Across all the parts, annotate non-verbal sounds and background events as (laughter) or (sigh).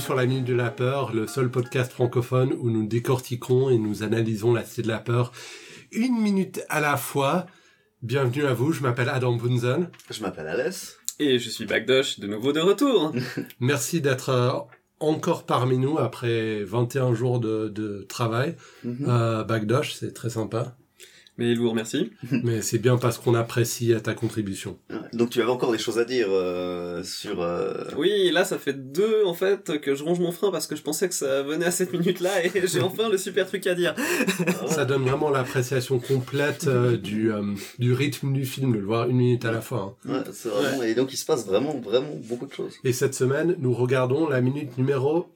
Sur la Minute de la Peur, le seul podcast francophone où nous décortiquons et nous analysons la Cité de la Peur une minute à la fois. Bienvenue à vous, je m'appelle Adam Bunzen. Je m'appelle Alès. Et je suis Bagdosh, de nouveau de retour. (laughs) Merci d'être euh, encore parmi nous après 21 jours de, de travail. Euh, Bagdosh, c'est très sympa. Mais lourd, merci. (laughs) Mais c'est bien parce qu'on apprécie ta contribution. Donc tu avais encore des choses à dire euh, sur... euh, Oui, là, ça fait deux, en fait, que je ronge mon frein parce que je pensais que ça venait à cette minute-là et (laughs) j'ai enfin le super truc à dire. Ça donne vraiment l'appréciation complète euh, du, euh, du rythme du film, de le voir une minute à la fois. hein. Ouais, c'est vraiment... Et donc il se passe vraiment, vraiment beaucoup de choses. Et cette semaine, nous regardons la minute numéro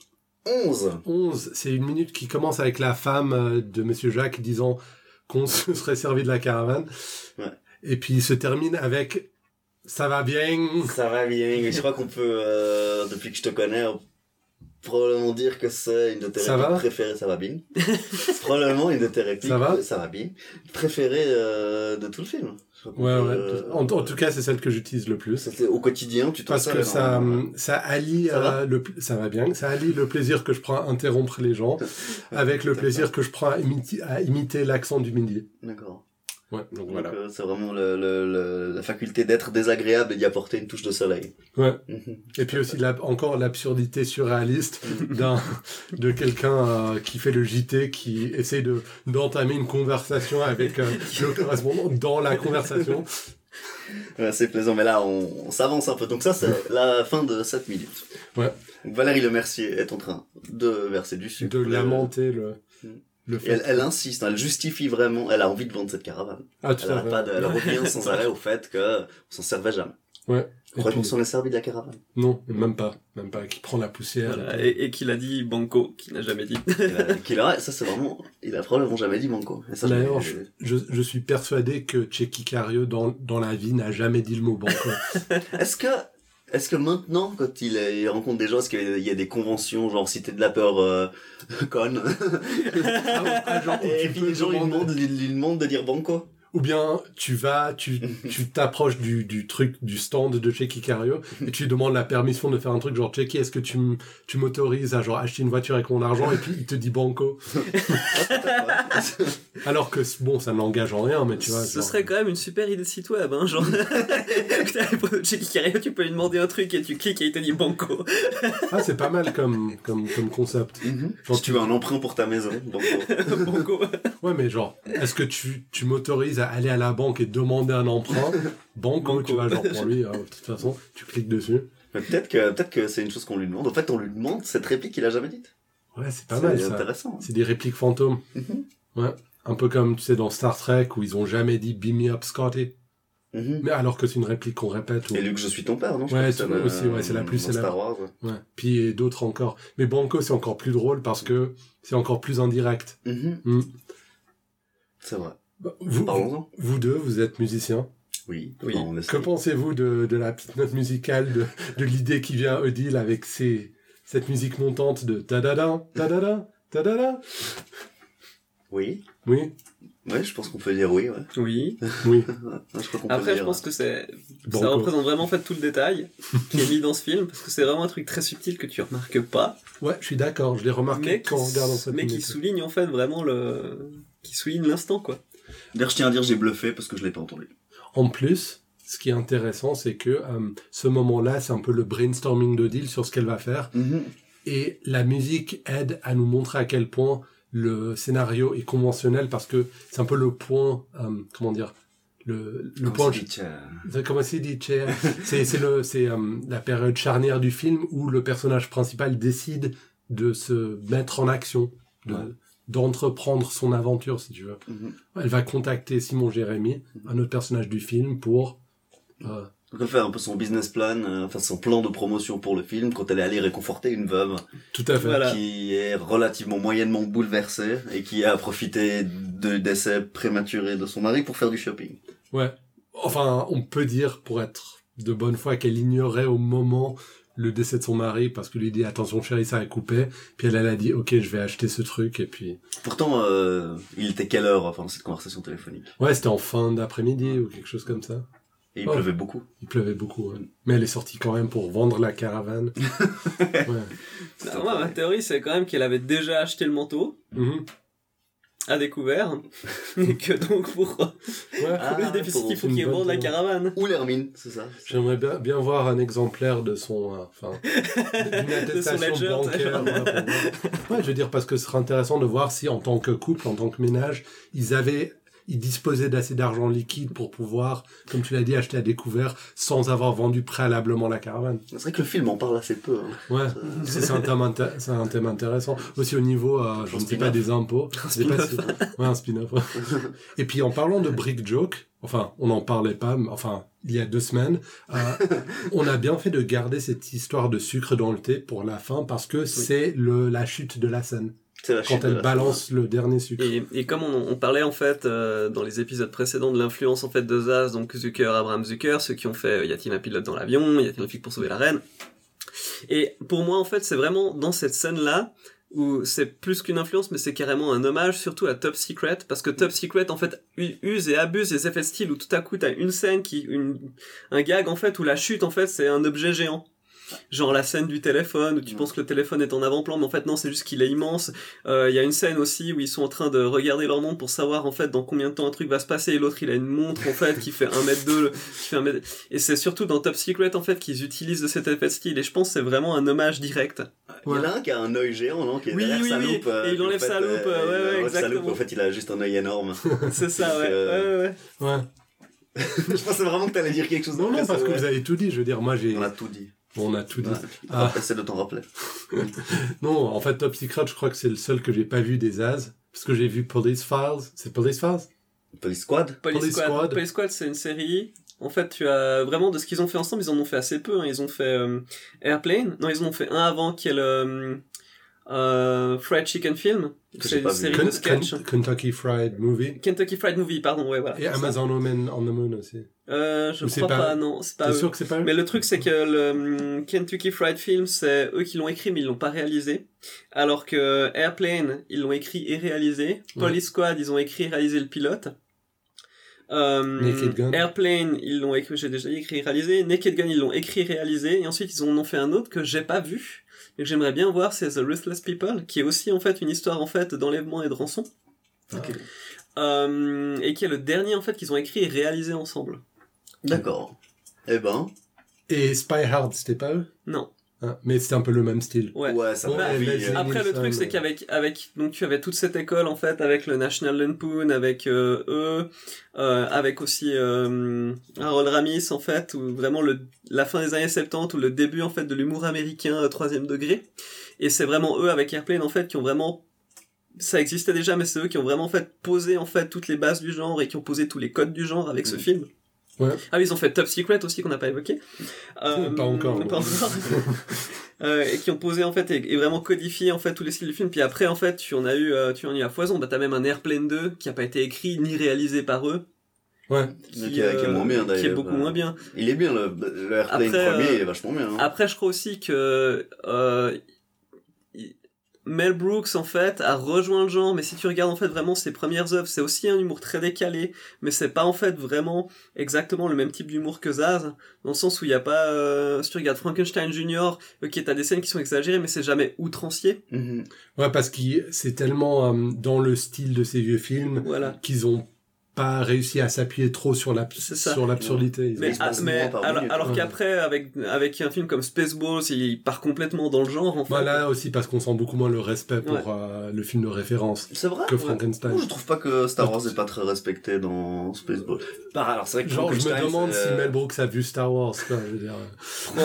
11 11. C'est une minute qui commence avec la femme de Monsieur Jacques disant qu'on (laughs) se serait servi de la caravane. Ouais. Et puis il se termine avec ça va bien. Ça va bien, mais je crois qu'on peut, euh, depuis que je te connais, probablement dire que c'est une de tes répliques préférées, ça va bien. (laughs) Probablement une de tes répliques, Ça va? ça va bien, préférées euh, de tout le film. Ouais, ouais. euh, En, en tout cas, c'est celle que j'utilise le plus. au quotidien, tu t'en Parce que ça, énormément. ça allie Ça va euh, le, ça va bien, ça allie le plaisir que je prends à interrompre les gens (laughs) avec le plaisir que je prends à, imiter- à imiter l'accent du midi. D'accord. Ouais, donc Donc voilà. euh, c'est vraiment le, le, le- la faculté d'être désagréable et d'y apporter une touche de soleil. Ouais. Mhm. Et puis aussi la, encore l'absurdité surréaliste (laughs) d'un de quelqu'un euh, qui fait le JT qui essaye de d'entamer une conversation avec euh, (laughs) le correspondant dans la conversation. Ouais, c'est plaisant, mais là on, on s'avance un peu. Donc ça c'est la fin de 7 minutes. Ouais. Donc Valérie Lemercier est en train de verser du sucre. de lamenter le Mm. Le fait. elle, elle insiste, hein, elle justifie vraiment, elle a envie de vendre cette caravane. Ah tout Elle, à arrête fait. pas de- elle revient (laughs) sans arrêt au fait que on s'en servait jamais. Ouais. Et Crois qu'on s'en est servi de la caravane. non, même pas, même pas. Qui prend la poussière. Voilà, et et qu'il a dit Banco, qui n'a jamais dit. Il a- (laughs) qu'il a- ça c'est vraiment, il a probablement jamais dit Banco. D'ailleurs, je, je, je suis persuadé que Checky Cario dans, dans la vie n'a jamais dit le mot banco. (laughs) Est-ce que, est-ce que maintenant, quand il, euh, il rencontre des gens, est-ce qu'il y a des conventions, genre Cité de la peur, euh, (laughs) conne, Ah, genre, et puis les gens lui demandent, lui, lui demandent de dire Banco Ou bien tu vas, tu tu (laughs) t'approches du, du truc, du stand de Checky Cario et tu lui demandes la permission de faire un truc genre Checky, est-ce que tu, m- tu m'autorises à genre acheter une voiture avec mon argent et puis il te dit banco. (laughs) Alors que bon, ça n'engage en rien, mais tu vois. Ce genre- serait quand même une super idée de site web, hein, genre. (laughs) Pour Checky Cario, tu peux lui demander un truc et tu cliques et il te dit Banco. Ah, c'est pas mal comme comme comme concept. Genre, Si tu veux un emprunt pour ta maison, Banco. Banco. Ouais, mais genre, est-ce que tu, tu m'autorises à aller à la banque et demander un emprunt (laughs) Banco, Banco. tu vois, genre pour lui, euh, de toute façon, tu cliques dessus. Mais peut-être que, peut-être que c'est une chose qu'on lui demande. En fait, on lui demande cette réplique qu'il a jamais dite. Ouais, c'est pas mal C'est intéressant. C'est des répliques fantômes. Mhm. Ouais. Un peu comme, tu sais, dans Star Trek où ils ont jamais dit Beam me up, Scotty. Mhm. Mais alors que c'est une réplique qu'on répète. Ou... Et Luc, je suis ton père, non Je Ouais, c'est aussi, ouais, c'est la plus célèbre. Star Wars. ouais. Ouais. Puis et d'autres encore. Mais Banco, c'est encore plus drôle parce que c'est encore plus indirect. Mhm. Mm. C'est vrai. Bah, Vous, Parlons-en. vous deux, vous essaient musiciens. Oui. Oui. Bon, on essaie. Que pensez-vous de, de la petite note musicale, de, de l'idée qui vient à Odile avec cette musique montante de ta-da-da, ta-da-da, ta-da-da? Oui. Oui, Ouais, je pense qu'on peut dire oui, ouais. Oui. oui. Je crois qu'on peut Après, dire. je pense que c'est, ça représente vraiment en fait tout le détail qui est mis dans ce film parce que c'est vraiment un truc très subtil que tu remarques pas. Ouais, je suis d'accord, je l'ai remarqué mais quand on regarde dans cette mais qui souligne en fait vraiment le qui souligne l'instant quoi D'ailleurs, je tiens à dire, j'ai bluffé parce que je l'ai pas entendu. En plus, ce qui est intéressant, c'est que euh, ce moment-là, c'est un peu le brainstorming d'Odile sur ce qu'elle va faire. Et la musique aide à nous montrer à quel point le scénario est conventionnel parce que c'est un peu le point, euh, comment dire, le, le point. C'est- Comment c'est dit, (laughs) C'est c'est le c'est euh, la période charnière du film où le personnage principal décide de se mettre en action, de Ouais. D'entreprendre son aventure, si tu veux. Elle va contacter Simon Jérémy, un autre personnage du film, pour euh, Donc elle fait un peu son business plan, euh, enfin son plan de promotion pour le film quand elle est allée réconforter une veuve tout à fait. Voilà. qui est relativement moyennement bouleversée et qui a profité de décès prématuré de son mari pour faire du shopping. Ouais. Enfin, on peut dire, pour être de bonne foi, qu'elle ignorait au moment le décès de son mari parce que lui dit attention chérie ça a coupé puis elle, elle a dit ok je vais acheter ce truc et puis Pourtant, euh, il était quelle heure enfin, dans cette conversation téléphonique? Ouais c'était en fin d'après-midi ou quelque chose comme ça Et il Oh. pleuvait beaucoup. Il pleuvait beaucoup, ouais. mais elle est sortie quand même pour vendre la caravane. (laughs) ouais. Bah, moi, ma théorie, c'est quand même qu'elle avait déjà acheté le manteau Mhm. À découvert, (laughs) et que donc pour Ouais. Ah, le déficit, pour- il faut qu'il vende la caravane. Ou l'hermine, c'est ça. J'aimerais bien, bien voir un exemplaire de son, euh, enfin, (laughs) d'une attestation ledger, bancaire. ouais. Ouais, je veux dire parce que ce serait intéressant de voir si, en tant que couple, en tant que ménage, ils avaient, ils disposaient d'assez d'argent liquide pour pouvoir, comme tu l'as dit, acheter à découvert sans avoir vendu préalablement la caravane. C'est vrai que le film en parle assez peu. hein. Ouais, c'est un un thème intéressant. Aussi au niveau, euh, je Un ne sais pas, des impôts. Sais pas si- Ouais, un spin-off. ouais. (laughs) Et puis en parlant de Brick Joke, enfin, on n'en parlait pas, mais enfin, il y a deux semaines, euh, (laughs) on a bien fait de garder cette histoire de sucre dans le thé pour la fin parce que c'est le la chute de la scène quand elle la balance le dernier sucre. Et, et comme on, on parlait en fait euh, dans les épisodes précédents de l'influence en fait de Zaz, donc Zucker, Abraham Zucker, ceux qui ont fait euh, Y a-t-il un pilote dans l'avion, Y a-t-il un flic pour sauver la reine. Et pour moi en fait c'est vraiment dans cette scène là où c'est plus qu'une influence mais c'est carrément un hommage surtout à Top Secret parce que Top Secret en fait use et abuse des effets de style où tout à coup t'as une scène qui une un gag en fait où la chute en fait c'est un objet géant. Genre la scène du téléphone où tu Ouais. penses que le téléphone est en avant-plan mais en fait non c'est juste qu'il est immense euh, Il y a une scène aussi où ils sont en train de regarder leur montre pour savoir en fait dans combien de temps un truc va se passer et l'autre il a une montre en fait qui fait 1 mètre 2 qui fait 1 mètre... et c'est surtout dans Top Secret en fait qu'ils utilisent de cet effet de style et je pense que c'est vraiment un hommage direct Il y en a un qui a un œil géant, non Qui est Oui, derrière oui, sa oui. loupe. euh, Et il enlève fait, sa loupe, euh, ouais, il ouais, enlève sa loupe, exactement. En fait, il a juste un œil énorme. (laughs) c'est ça ouais, Euh, ouais, ouais, ouais. Ouais. (laughs) Je pensais vraiment que t'allais dire quelque chose Non, non, parce que ouais. vous avez tout dit. Je veux dire, moi, j'ai, On a tout dit. On a (laughs) tout dit. Ah. Essaie de t'en rappeler. Non, en fait, Top Secret, je crois que c'est le seul que j'ai pas vu des As. Parce que j'ai vu Police Files. C'est Police Files? Police Squad? Police, Police Squad. Squad. Police Squad, c'est une série. En fait, tu as vraiment de ce qu'ils ont fait ensemble, ils en ont fait assez peu. hein. Ils ont fait euh, Airplane. Non, ils en ont fait un avant qui est le euh, Fried Chicken Film. C'est une vu. série de sketch. Ken- Kentucky Fried Movie. Kentucky Fried Movie, pardon, ouais, voilà. Et Amazon Woman on the Moon aussi. Euh, je Ou crois pas- pas, non, c'est pas T'es sûr que c'est pas eux Mais le truc, c'est que le hum, Kentucky Fried Film, c'est eux qui l'ont écrit, mais ils l'ont pas réalisé. Alors que Airplane, ils l'ont écrit et réalisé. Police Squad, ils ont écrit et réalisé le pilote. Euh, Naked Gun. Airplane, ils l'ont écrit, j'ai déjà dit écrit et réalisé. Naked Gun, ils l'ont écrit et réalisé. Et ensuite, ils en ont fait un autre que j'ai pas vu. Et que j'aimerais bien voir, c'est The Ruthless People, qui est aussi, en fait, une histoire, en fait, d'enlèvement et de rançon. Ok. Euh, et qui est le dernier, en fait, qu'ils ont écrit et réalisé ensemble. D'accord. Eh ben, Et Spy Hard, c'était pas eux? Non. Hein, Mais c'était un peu le même style. Ouais. ça euh, Après, le truc, c'est qu'avec, avec, donc tu avais toute cette école, en fait, avec le National Lampoon, avec euh, eux, euh, avec aussi euh, Harold Ramis, en fait, ou vraiment le, la fin des années 70, ou le début, en fait, de l'humour américain euh, troisième degré. Et c'est vraiment eux, avec Airplane, en fait, qui ont vraiment ça existait déjà, mais c'est eux qui ont vraiment fait posé en fait toutes les bases du genre et qui ont posé tous les codes du genre avec ce Mm. film. Ouais. Ah oui, ils ont fait Top Secret aussi qu'on n'a pas évoqué. Euh, Pas encore. Pas encore. (laughs) Euh, et qui ont posé en fait et, et vraiment codifié en fait tous les styles du film. Puis après en fait tu en as eu, euh, tu en as eu à foison. Bah t'as même un Airplane 2 qui a pas été écrit ni réalisé par eux. Ouais. Qui, Qui est- qui est moins bien, Qui est d'ailleurs. beaucoup moins bien. Il est bien, le, le Airplane Après, premier, euh, il est vachement bien. hein. Après, je crois aussi que euh, Mel Brooks, en fait, a rejoint le genre, mais si tu regardes, en fait, vraiment ses premières œuvres, c'est aussi un humour très décalé, mais c'est pas, en fait, vraiment exactement le même type d'humour que Zaz, dans le sens où il y a pas, euh, si tu regardes Frankenstein Jr., ok, t'as des scènes qui sont exagérées, mais c'est jamais outrancier, Mhm. Ouais, parce que c'est tellement euh, dans le style de ces vieux films voilà. qu'ils ont pas réussi à s'appuyer trop sur la sur l'absurdité. Mais, alors, ouais. qu'après, avec, avec un film comme Spaceballs, il part complètement dans le genre, en fait. Voilà aussi parce qu'on sent beaucoup moins le respect pour euh, le film de référence C'est vrai que Frankenstein. Moi, je trouve pas que Star Wars est pas très respecté dans Spaceball. Bah, alors, c'est vrai que Genre, je me demande si euh, Mel Brooks a vu Star Wars. Quoi, je veux dire. Pro-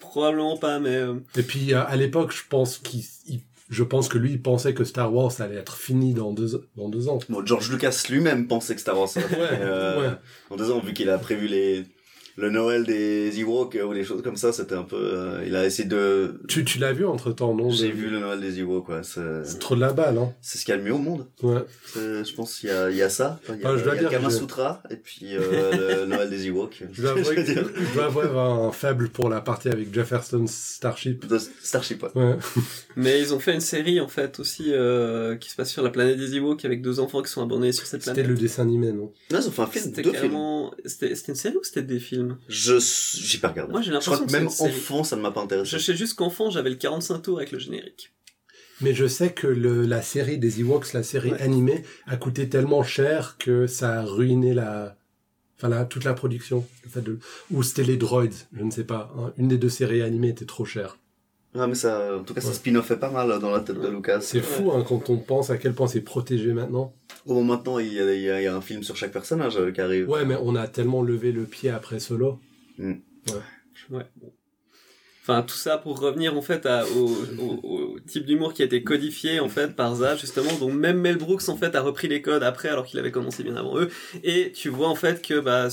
probablement pas, mais... euh, Et puis euh, à l'époque, je pense qu'il, il- je pense que lui, il pensait que Star Wars allait être fini dans deux, dans deux ans. Bon, George Lucas lui-même pensait que Star Wars allait Ouais, euh, ouais. en deux ans, vu qu'il a prévu les, le Noël des Ewoks ou des choses comme ça, c'était un peu. euh, il a essayé de. Tu, tu l'as vu entre temps, non J'ai de- vu le Noël des Ewoks, quoi. C'est trop de la balle, hein. c'est ce qu'il y a le mieux au monde. Ouais. C'est- Je pense qu'il y a, il y a ça. Enfin, il y a, Ah, je dois il y a dire Kama je- Sutra et puis euh, le (laughs) Noël des Ewoks. Je dois, (laughs) avouer que- je dois avoir un faible pour la partie avec Jefferson Starship. De Starship, ouais. Ouais. (laughs) Mais ils ont fait une série en fait aussi euh, qui se passe sur la planète des Ewoks avec deux enfants qui sont abandonnés sur cette C'était planète. le dessin animé, non? Non, ils ont fait un film, C'était. C'était c'était une série ou c'était des films? Je j'ai pas regardé. Moi j'ai je crois l'impression que que même série. enfant, ça ne m'a pas intéressé. Je sais juste qu'enfant j'avais le 45 tours avec le générique. Mais je sais que le, la série des Ewoks, la série Ouais. animée, a coûté tellement cher que ça a ruiné la, enfin la, toute la production. Le fait de, ou c'était les droids, je ne sais pas. hein. Une des deux séries animées était trop chère. Ah, mais ça, en tout cas, ça Ouais. spin-offait pas mal dans la tête de Lucas. C'est fou hein, quand on pense à quel point c'est protégé maintenant. Bon, maintenant, il y, a, il, y a, il y a un film sur chaque personnage euh, qui arrive. Ouais, mais on a tellement levé le pied après Solo. Ouais. bon. Enfin, tout ça pour revenir en fait à, au, au, au type d'humour qui a été codifié en fait par Zaz justement. Donc même Mel Brooks en fait a repris les codes après alors qu'il avait commencé bien avant eux. Et tu vois en fait que bah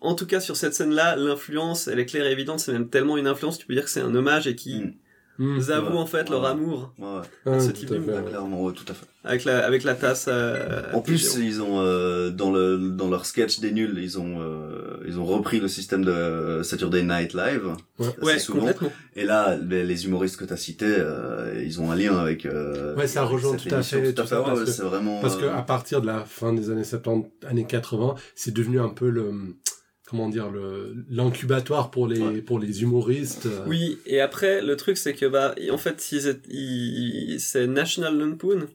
en tout cas sur cette scène-là, l'influence elle est claire et évidente. C'est même tellement une influence, tu peux dire que c'est un hommage et qui Mm. Hmm. avouent ouais. en fait leur Ouais. amour Ouais, ouais. Ah, ce type à d'humour. clairement, ouais, tout à fait. avec la avec la tasse. euh, En plus, ils ont euh, dans le dans leur sketch des nuls, ils ont euh, ils ont repris le système de Saturday Night Live Ouais. assez ouais souvent. complètement. Et là, les, les humoristes que tu as cités, euh, ils ont un lien avec. Euh, Ouais, ça avec rejoint tout à fait, Tout à fait, parce que- c'est vraiment. Parce que euh, à partir de la fin des années 70, années 80, c'est devenu un peu le, comment dire, le, l'incubatoire pour les, Ouais. pour les humoristes. euh. Oui, et après, le truc, c'est que, bah, en fait, ils étaient- ils- c'est National Lampoon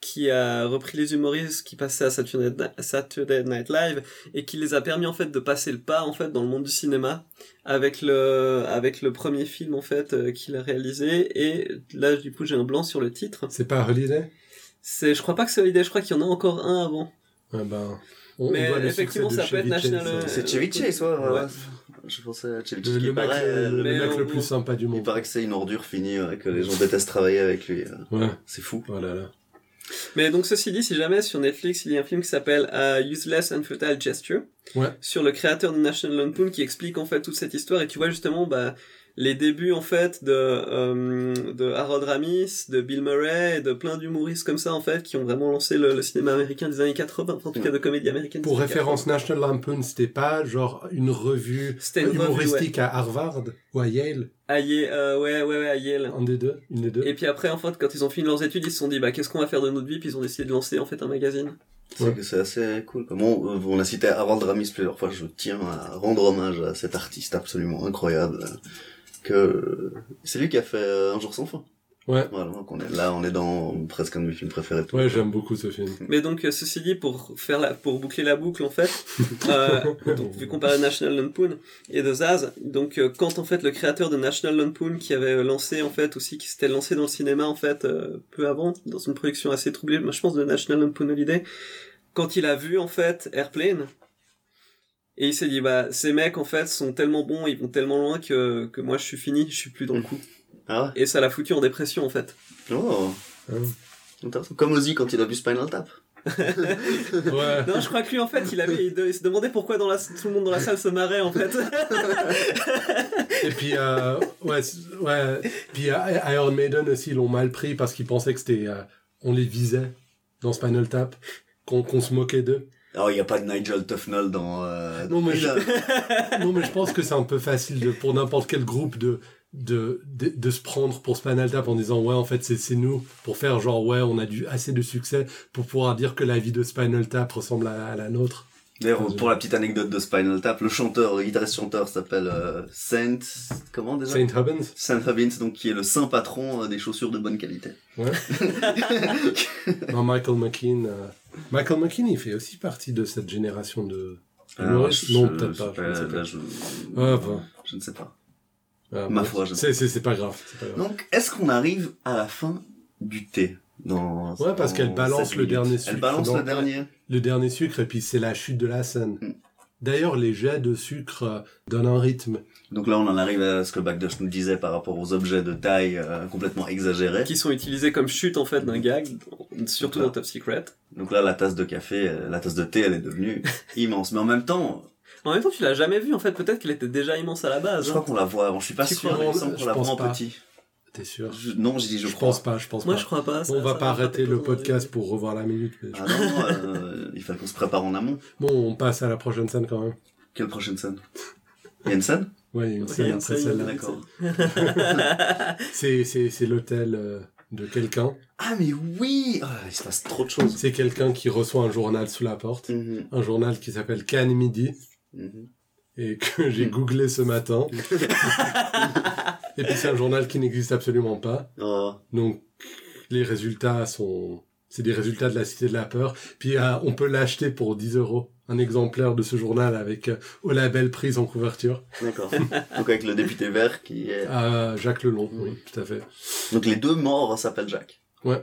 qui a repris les humoristes qui passaient à Saturday, Saturday Night Live et qui les a permis, en fait, de passer le pas, en fait, dans le monde du cinéma avec le, avec le premier film, en fait, euh, qu'il a réalisé. Et là, du coup, j'ai un blanc sur le titre. C'est pas Holiday? C'est, je crois pas que c'est l'idée, je crois qu'il y en a encore un avant. Ouais, ben, on, Mais on voit le effectivement, ça peut être National, euh, euh, C'est Chevy Chase, ouais. ouais. Je pensais à Chevy le, Chase. le qui mec, paraît, le, le mais mec on- le plus sympa du Il monde. paraît que c'est une ordure finie, ouais, que les gens détestent travailler avec lui. euh. Ouais. C'est fou. Voilà, là. Mais donc ceci dit, si jamais sur Netflix il y a un film qui s'appelle euh, Useless and Futile Gesture Ouais. sur le créateur de National Lampoon qui explique en fait toute cette histoire et tu vois justement bah les débuts en fait de euh, de Harold Ramis, de Bill Murray et de plein d'humoristes comme ça en fait qui ont vraiment lancé le, le cinéma américain des années 80, enfin, en tout cas de comédie américaine. Pour référence, National Lampoon, c'était pas genre une revue humoristique à Harvard ou à Yale, 80. À Yale, euh, ouais ouais ouais à Yale. un des deux, une des deux. Et puis après en fait quand ils ont fini leurs études ils se sont dit bah qu'est-ce qu'on va faire de notre vie? Puis ils ont décidé de lancer en fait un magazine. C'est Ouais. que c'est assez cool. Bon, euh, on a cité Harold Ramis plusieurs fois. Je tiens à rendre hommage à cet artiste absolument incroyable. Que c'est lui qui a fait euh, Un jour sans fin. Ouais. Voilà, donc on est là, on est dans presque un de mes films préférés. de Ouais, j'aime beaucoup ce film. Mais donc, euh, ceci dit, pour faire la, pour boucler la boucle, en fait, (laughs) euh, donc, vu qu'on parlait de National Lampoon et de Zaz, donc, euh, quand, en fait, le créateur de National Lampoon, qui avait lancé, en fait, aussi, qui s'était lancé dans le cinéma, en fait, euh, peu avant, dans une production assez troublée, moi, je pense, de National Lampoon Holiday, quand il a vu, en fait, Airplane, et il s'est dit, bah, ces mecs, en fait, sont tellement bons, ils vont tellement loin que, que moi, je suis fini, je suis plus dans le coup. Ah Et ça l'a foutu en dépression, en fait. Oh Ah. Comme Ozzy quand il a vu Spinal Tap. (laughs) Ouais. Non, je crois que lui, en fait, il avait, il, de- il se demandait pourquoi dans la, tout le monde dans la salle se marrait, en fait. (laughs) Et puis, euh, ouais, ouais. Puis euh, Iron Maiden aussi, ils l'ont mal pris parce qu'ils pensaient que c'était, euh, on les visait dans Spinal Tap, qu'on qu'on se moquait d'eux. Alors, il n'y a pas de Nigel Tufnell dans... Euh, Non, mais Thriller. (laughs) Non, mais je pense que c'est un peu facile de, pour n'importe quel groupe de, de, de, de se prendre pour Spinal Tap en disant, ouais, en fait, c'est c'est nous, pour faire genre, ouais, on a du, assez de succès pour pouvoir dire que la vie de Spinal Tap ressemble à, à la nôtre. D'ailleurs, pour la petite anecdote de Spinal Tap, le chanteur, le guitariste chanteur s'appelle euh, Saint... Comment déjà? Saint Hubbins Saint Hubbins, donc qui est le saint patron euh, des chaussures de bonne qualité. Ouais. (laughs) non, Michael McKean. euh, Michael McKean, il fait aussi partie de cette génération de. humoristes. je- non, peut-être pas. Je ne sais là, pas. je... Bon. je ne sais pas. Ah, Ma foi, je- C'est c'est- pas grave. pas grave. Donc, est-ce qu'on arrive à la fin du thé dans Ouais, parce qu'elle balance le dernier sucre Elle balance le dernier. Le dernier sucre, et puis c'est la chute de la scène. Mm. D'ailleurs, les jets de sucre euh, donnent un rythme. Donc là, on en arrive à ce que Backdash nous disait par rapport aux objets de taille euh, complètement exagérés. qui sont utilisés comme chute en fait d'un gag, surtout dans Top Secret. Donc là, la tasse de café, euh, la tasse de thé, elle est devenue (laughs) immense. Mais en même temps, En même temps, tu l'as jamais vu, en fait. Peut-être qu'elle était déjà immense à la base. Je hein. crois qu'on la voit avant. Je suis pas Tu sûr, crois Je la voit en petit. T'es sûr Je- Non, j'ai dit je, Je crois. pense pas, je pense Moi, pas. je crois pas. ça- on va ça pas arrêter le podcast pour revoir la minute. mais je- Ah non, euh, il fallait qu'on se prépare en amont. Bon, on passe à la prochaine scène quand même. Quelle prochaine scène? Il y a une scène? Ouais, il y a une scène après celle-là. (laughs) C'est, l'hôtel euh, de quelqu'un. Ah mais oui Ah, Il se passe trop de choses. C'est quelqu'un qui reçoit un journal sous la porte. Mhm, Un journal qui s'appelle Cannes Midi mhm. et que j'ai googlé ce matin. (laughs) et puis c'est un journal qui n'existe absolument pas. Oh. Donc les résultats sont... C'est des résultats de la Cité de la Peur. Puis euh, on peut l'acheter pour 10 euros. Un exemplaire de ce journal avec euh, au label prise en couverture. D'accord. (laughs) Donc avec le député vert qui est... À Jacques Lelon, oui, tout à fait. Donc les deux morts s'appellent Jacques. (laughs)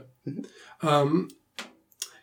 Euh,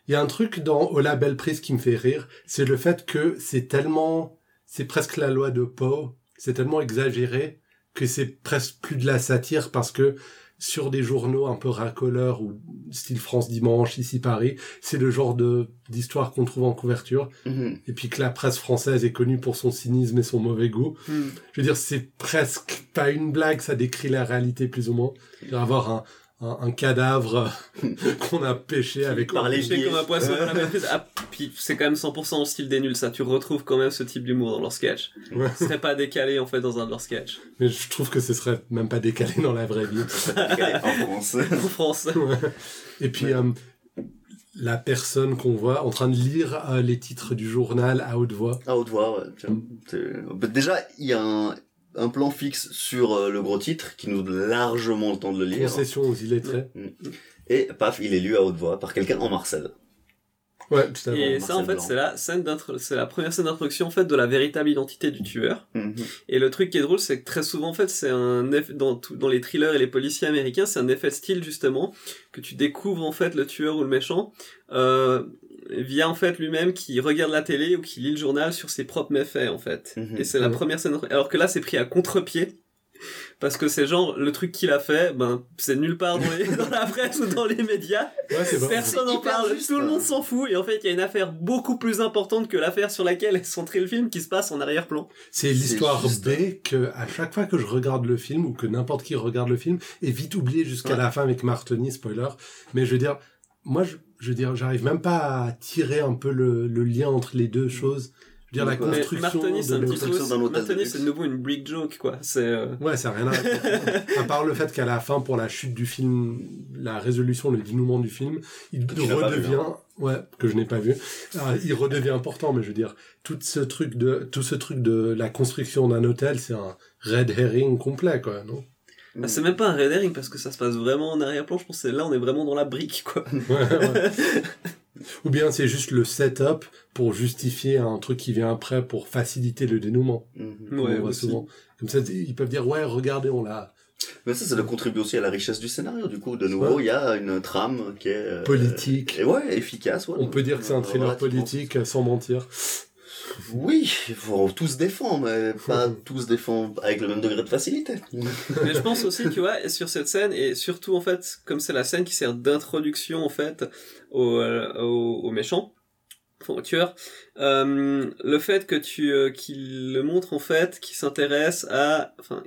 Il y a un truc dans Au label prise qui me fait rire, c'est le fait que c'est tellement, c'est presque la loi de Poe, c'est tellement exagéré que c'est presque plus de la satire parce que sur des journaux un peu racoleurs ou style France Dimanche, ici Paris, c'est le genre de d'histoire qu'on trouve en couverture Mhm. et puis que la presse française est connue pour son cynisme et son mauvais goût. Hmm. Je veux dire, c'est presque pas une blague, ça décrit la réalité plus ou moins. Y avoir un, un, un cadavre (laughs) qu'on a pêché avec Par les biais. comme un poisson Ouais. dans la (laughs) maîtrise. Ah, puis c'est quand même 100% au style des nuls, ça. Tu retrouves quand même ce type d'humour dans leur sketch. Ouais. Ce serait pas décalé, en fait, dans un de leurs sketchs. Mais je trouve que ce serait même pas décalé dans la vraie vie. (laughs) en France. En France. Et puis, euh, la personne qu'on voit en train de lire euh, les titres du journal à haute voix. À haute voix, ouais. C'est- bah, Déjà, il y a un, un plan fixe sur euh, le gros titre qui nous donne largement le temps de le lire. Concession aux illettrés. Et paf, il est lu à haute voix par quelqu'un en Marcel. Ouais, tout à fait. Et Marcel ça, en fait, c'est la scène d'intro- c'est la première scène d'introduction, en fait, de la véritable identité du tueur. Mhm. Et le truc qui est drôle, c'est que très souvent, en fait, c'est un effet, dans, tout- dans les thrillers et les policiers américains, c'est un effet de style, justement, que tu découvres, en fait, le tueur ou le méchant, euh, via, en fait, lui-même qui regarde la télé ou qui lit le journal sur ses propres méfaits, en fait. Mhm. Et c'est la Mhm. première scène, alors que là, c'est pris à contre-pied. Parce que c'est genre, le truc qu'il a fait, ben, c'est nulle part dans, les- (laughs) dans la presse ou dans les médias. Ouais. Personne n'en parle, juste, tout le monde s'en fout, et en fait, il y a une affaire beaucoup plus importante que l'affaire sur laquelle est centré le film qui se passe en arrière-plan. C'est l'histoire juste. B que à chaque fois que je regarde le film ou que n'importe qui regarde le film est vite oublié jusqu'à Ouais. la fin avec Martoni, spoiler. Mais je veux dire, moi, je, je veux dire, j'arrive même pas à tirer un peu le, le lien entre les deux choses. Je veux dire, la construction Martoni, c'est de de c'est nouveau une brick joke, quoi. C'est, euh, Ouais, ça n'a rien à voir. (laughs) à part le fait qu'à la fin, pour la chute du film, la résolution, le dénouement du film, il tu redevient, hein. ouais, que je n'ai pas vu, Ah, il redevient important, mais je veux dire, tout ce truc de, tout ce truc de la construction d'un hôtel, c'est un red herring complet, quoi, non? Bah, c'est même pas un red herring parce que ça se passe vraiment en arrière-plan. Je pense que là, on est vraiment dans la brique, quoi. Ouais, ouais. (laughs) Ou bien c'est juste le setup pour justifier un truc qui vient après pour faciliter le dénouement. Comme on Ouais, voit souvent. Comme ça, ils peuvent dire, ouais, regardez, on l'a Mais ça, ça doit contribuer aussi à la richesse du scénario. Du coup, de nouveau, il y a une trame qui est... euh, politique. Et ouais, efficace. Ouais. On peut dire que c'est un thriller politique sans mentir. Oui, il faut tous défendre, mais pas (laughs) tous défendre avec le même degré de facilité. Mais je pense aussi, tu vois, sur cette scène, et surtout, en fait, comme c'est la scène qui sert d'introduction, en fait, au, euh, au, au méchant, enfin, au tueur, euh, le fait que tu, euh, qu'il le montre, en fait, qu'il s'intéresse à, enfin,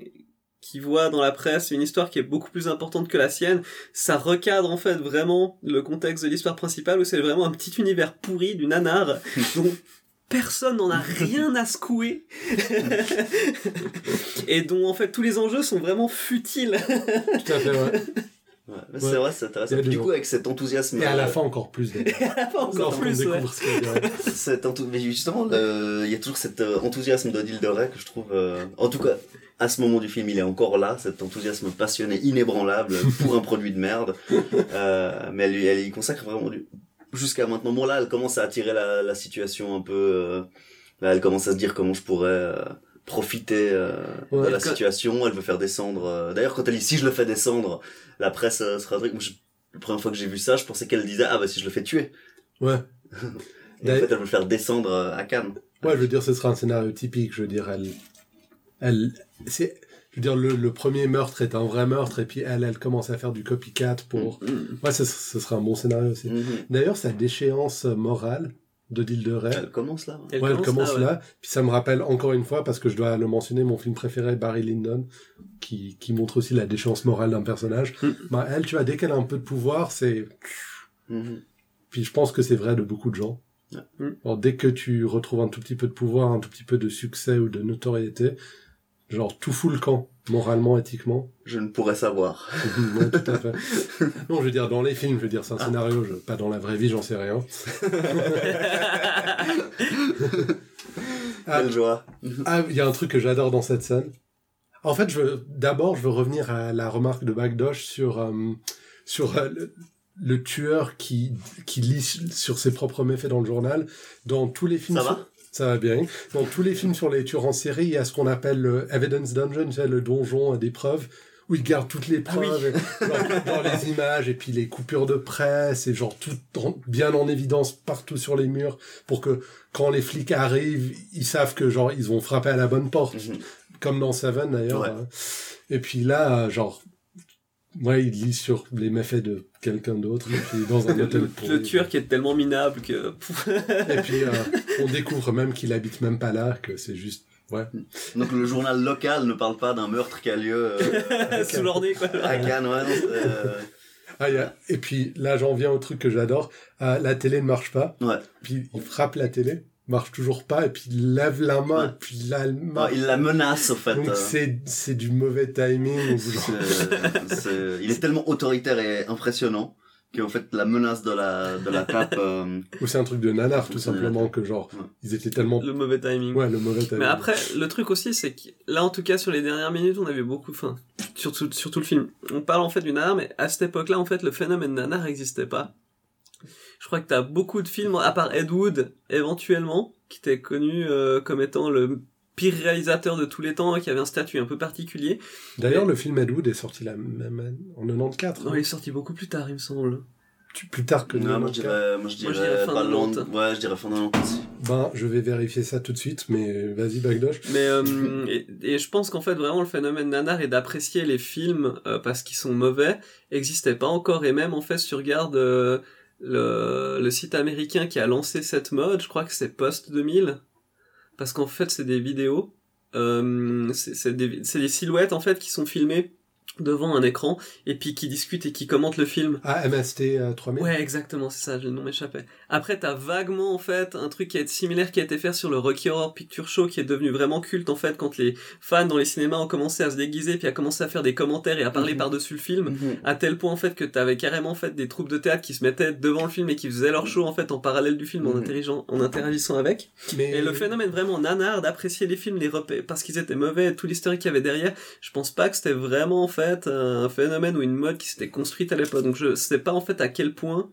qui voit dans la presse une histoire qui est beaucoup plus importante que la sienne, ça recadre en fait vraiment le contexte de l'histoire principale où c'est vraiment un petit univers pourri du nanar (laughs) dont personne n'en a (laughs) rien à secouer (laughs) et dont en fait tous les enjeux sont vraiment futiles. Tout à fait, ouais. Ouais, mais C'est vrai, c'est intéressant. Du coup, avec cet enthousiasme... Et à la euh, fin, encore plus. d'ailleurs. (laughs) Encore Quand on plus, ouais. ce cet enthou- mais justement, il y a toujours cet euh, enthousiasme d'Odile de Ray que je trouve... euh, En tout cas, à ce moment du film, il est encore là, cet enthousiasme passionné, inébranlable pour un produit de merde. Euh, mais elle, elle y consacre vraiment du... Jusqu'à maintenant, bon là, elle commence à attirer la, la situation un peu... euh, Là, elle commence à se dire comment je pourrais... euh, profiter euh, Ouais, de la quand- situation, elle veut faire descendre... D'ailleurs, quand elle dit « si je le fais descendre, la presse sera... truc », moi, je- La première fois que j'ai vu ça, je pensais qu'elle disait « ah bah si je le fais tuer Ouais. (laughs) ». Et en fait, elle veut le faire descendre à Cannes. Ouais, je veux dire, ce sera un scénario typique. Je veux dire, elle, elle, c'est, je veux dire, le, le premier meurtre est un vrai meurtre, et puis elle, elle commence à faire du copycat pour. Mm. Ouais, ce, ce sera un bon scénario aussi. Mhm. D'ailleurs, sa déchéance morale, de Ray. Elle commence là. Elle ouais, elle commence là. Puis ça me rappelle encore une fois, parce que je dois le mentionner, mon film préféré, Barry Lyndon, qui, qui montre aussi la déchéance morale d'un personnage. Mm. Bah, elle, tu vois, dès qu'elle a un peu de pouvoir, c'est... Puis je pense que c'est vrai de beaucoup de gens. Alors, dès que tu retrouves un tout petit peu de pouvoir, un tout petit peu de succès ou de notoriété, genre tout fout le camp, moralement, éthiquement. Je ne pourrais savoir. (laughs) ouais, tout à fait. Non, je veux dire dans les films, je veux dire c'est un ah. scénario, pas dans la vraie vie, j'en sais rien. (laughs) Quelle joie. Ah, il y a un truc que j'adore dans cette scène. En fait, je d'abord, je veux revenir à la remarque de Bagdosh sur euh, sur euh, le, tueur qui qui lit sur ses propres méfaits dans le journal. Dans tous les films. Ça va? Ça va bien. Dans tous les films sur les tueurs en série, il y a ce qu'on appelle le Evidence Dungeon, c'est le donjon des preuves, où ils gardent toutes les ah preuves dans les images, et puis les coupures de presse, et genre tout bien en évidence partout sur les murs, pour que quand les flics arrivent, ils savent que genre ils vont frapper à la bonne porte. Mhm. Comme dans Seven d'ailleurs. Hein. Et puis là, genre, Ouais, il lit sur les méfaits de quelqu'un d'autre, et puis dans un (laughs) hôtel. Le, le tueur qui est tellement minable que. et puis euh, on découvre même qu'il habite même pas là, que c'est juste. Ouais. Donc le journal local ne parle pas d'un meurtre qui a lieu euh, (laughs) sous l'ornée quoi. À Cannes, ouais. Euh... Ah, y a... Et puis là j'en viens au truc que j'adore. Euh, la télé ne marche pas. Ouais. Puis il frappe la télé marche toujours pas et puis il lève la main et puis là il la menace au fait donc c'est c'est du mauvais timing il est tellement autoritaire et impressionnant qu'en fait la menace de la de la tape euh, ou c'est un truc de nanar tout simplement que genre ils étaient tellement le mauvais timing. Ouais le mauvais timing. Mais après le truc aussi c'est que là en tout cas sur les dernières minutes on avait beaucoup enfin surtout sur tout le film. On parle en fait du nanar mais à cette époque là en fait le phénomène nanar n'existait pas je crois que t'as beaucoup de films, à part Ed Wood, éventuellement, qui était connu euh, comme étant le pire réalisateur de tous les temps, qui avait un statut un peu particulier. D'ailleurs, le film Ed Wood est sorti la même année, en 94. Non, il est sorti beaucoup plus tard, il me semble. Plus tard que non, moi je dirais, moi je dirais, fin de Ouais, je dirais fin de aussi. Ben, je vais vérifier ça tout de suite, mais vas-y, Bagdosh. Mais, euh, (laughs) et, je pense qu'en fait, vraiment, le phénomène nanar et d'apprécier les films euh, parce qu'ils sont mauvais existait pas encore, et même, en fait, si tu regardes le, le site américain qui a lancé cette mode, je crois que c'est Post 2000, parce qu'en fait c'est des vidéos, euh, c'est des, des silhouettes en fait qui sont filmées devant un écran et puis qui discute et qui commente le film. Ah, MST 3000 Ouais, exactement, c'est ça, le nom m'échappait. Après, t'as vaguement, en fait, un truc qui est similaire qui a été fait sur le Rocky Horror Picture Show qui est devenu vraiment culte, en fait, quand les fans dans les cinémas ont commencé à se déguiser puis à commencer à faire des commentaires et à parler mhm. par-dessus le film, mhm. à tel point, en fait, que t'avais carrément, fait, des troupes de théâtre qui se mettaient devant le film et qui faisaient leur show, en fait, en parallèle du film, en, mhm. en interagissant avec. Et le phénomène vraiment nanar d'apprécier les films, les repères, parce qu'ils étaient mauvais, tout l'historique qu'il y avait derrière, je pense pas que c'était vraiment, en fait, un phénomène ou une mode qui s'était construite à l'époque. Donc je sais pas en fait à quel point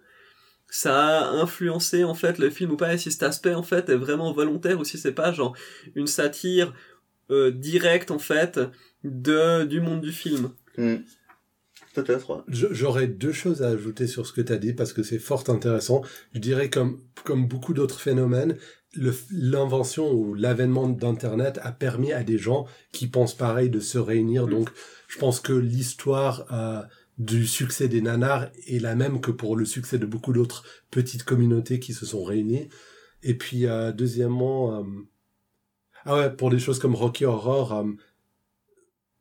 ça a influencé en fait le film ou pas, et si cet aspect en fait est vraiment volontaire ou si c'est pas genre une satire euh, directe en fait de du monde du film. Hmm. Peut-être. J'aurais deux choses à ajouter sur ce que tu as dit parce que c'est fort intéressant. Je dirais comme comme beaucoup d'autres phénomènes, l'invention ou l'avènement d'Internet a permis à des gens qui pensent pareil de se réunir. Hmm. Donc je pense que l'histoire euh, du succès des nanars est la même que pour le succès de beaucoup d'autres petites communautés qui se sont réunies. Et puis, euh, deuxièmement, euh, ah ouais, pour des choses comme Rocky Horror,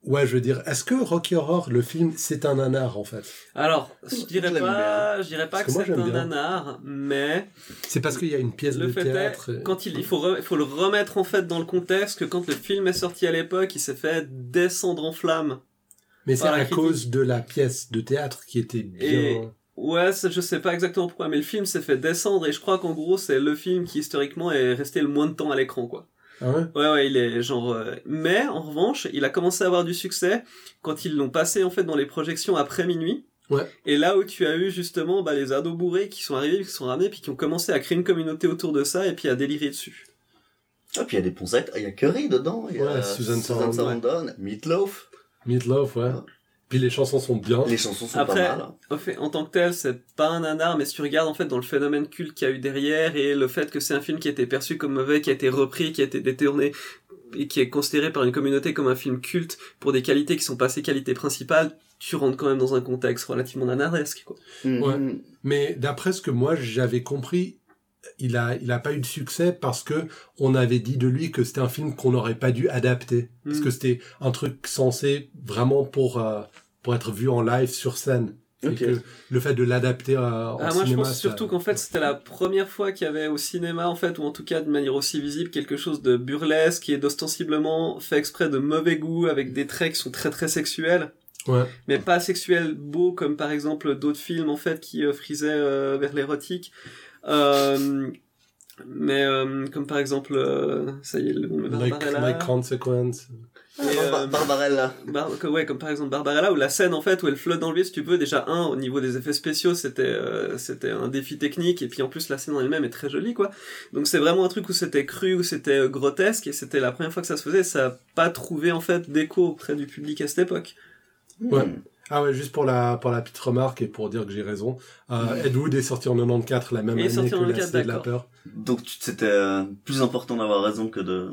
Ouais, je veux dire, est-ce que Rocky Horror, le film, c'est un nanar en fait? Alors, je dirais pas, je dirais pas que, c'est un nanar, mais c'est parce qu'il y a une pièce de théâtre. quand il, il faut, il faut le remettre en fait dans le contexte que quand le film est sorti à l'époque, il s'est fait descendre en flammes mais c'est à cause de la pièce de théâtre qui était bien... Ouais, je sais pas exactement pourquoi, mais le film s'est fait descendre et je crois qu'en gros c'est le film qui historiquement est resté le moins de temps à l'écran, quoi. Ah ouais? Ouais, ouais, il est genre... Euh, mais en revanche, il a commencé à avoir du succès quand ils l'ont passé en fait dans les projections après minuit. Ouais. Et là où tu as eu justement bah, les ados bourrés qui sont arrivés, qui sont ramenés, puis qui ont commencé à créer une communauté autour de ça et puis à délirer dessus. Ah, puis il y a des poncettes, il y a Curry dedans, il y a Susan Sarandon, Meatloaf. Meatloaf, ouais. Puis les chansons sont bien. Les chansons sont Après, pas mal. En, fait, en tant que tel, c'est pas un nanar, mais si tu regardes en fait dans le phénomène culte qu'il y a eu derrière et le fait que c'est un film qui a été perçu comme mauvais, qui a été repris, qui a été détourné et qui est considéré par une communauté comme un film culte pour des qualités qui sont pas ses qualités principales, tu rentres quand même dans un contexte relativement nanaresque, quoi. Mm. Ouais. Mais d'après ce que moi j'avais compris, il a, il a pas eu de succès parce que on avait dit de lui que c'était un film qu'on n'aurait pas dû adapter. Parce Mm. que c'était un truc censé vraiment pour, euh, pour être vu en live sur scène. Et que le fait de l'adapter euh, en Ah, moi, je pense ça- surtout qu'en fait, c'était la première fois qu'il y avait au cinéma, en fait, ou en tout cas de manière aussi visible, quelque chose de burlesque qui est ostensiblement fait exprès de mauvais goût, avec des traits qui sont très très sexuels, Ouais. mais pas sexuels beaux comme par exemple d'autres films en fait qui euh, frisaient euh, vers l'érotique. Euh, mais euh, comme par exemple, euh, ça y est, le nom de Like, Barbarella. like Consequence. Et, Bar- euh, Barbarella. Bar- que- ouais, comme par exemple Barbarella, où la scène en fait où elle flotte dans le vide, si tu veux, déjà un au niveau des effets spéciaux, c'était euh, c'était un défi technique, et puis en plus la scène en elle-même est très jolie, quoi. Donc c'est vraiment un truc où c'était cru, où c'était euh, grotesque, et c'était la première fois que ça se faisait. Ça a pas trouvé en fait d'écho auprès du public à cette époque. Ouais. Hmm. Ah ouais, juste pour la, pour la petite remarque et pour dire que j'ai raison. Euh, Ed Wood est sorti en 94, la même année en que la 94, Cité de la peur. Donc c'était euh, plus important d'avoir raison que de.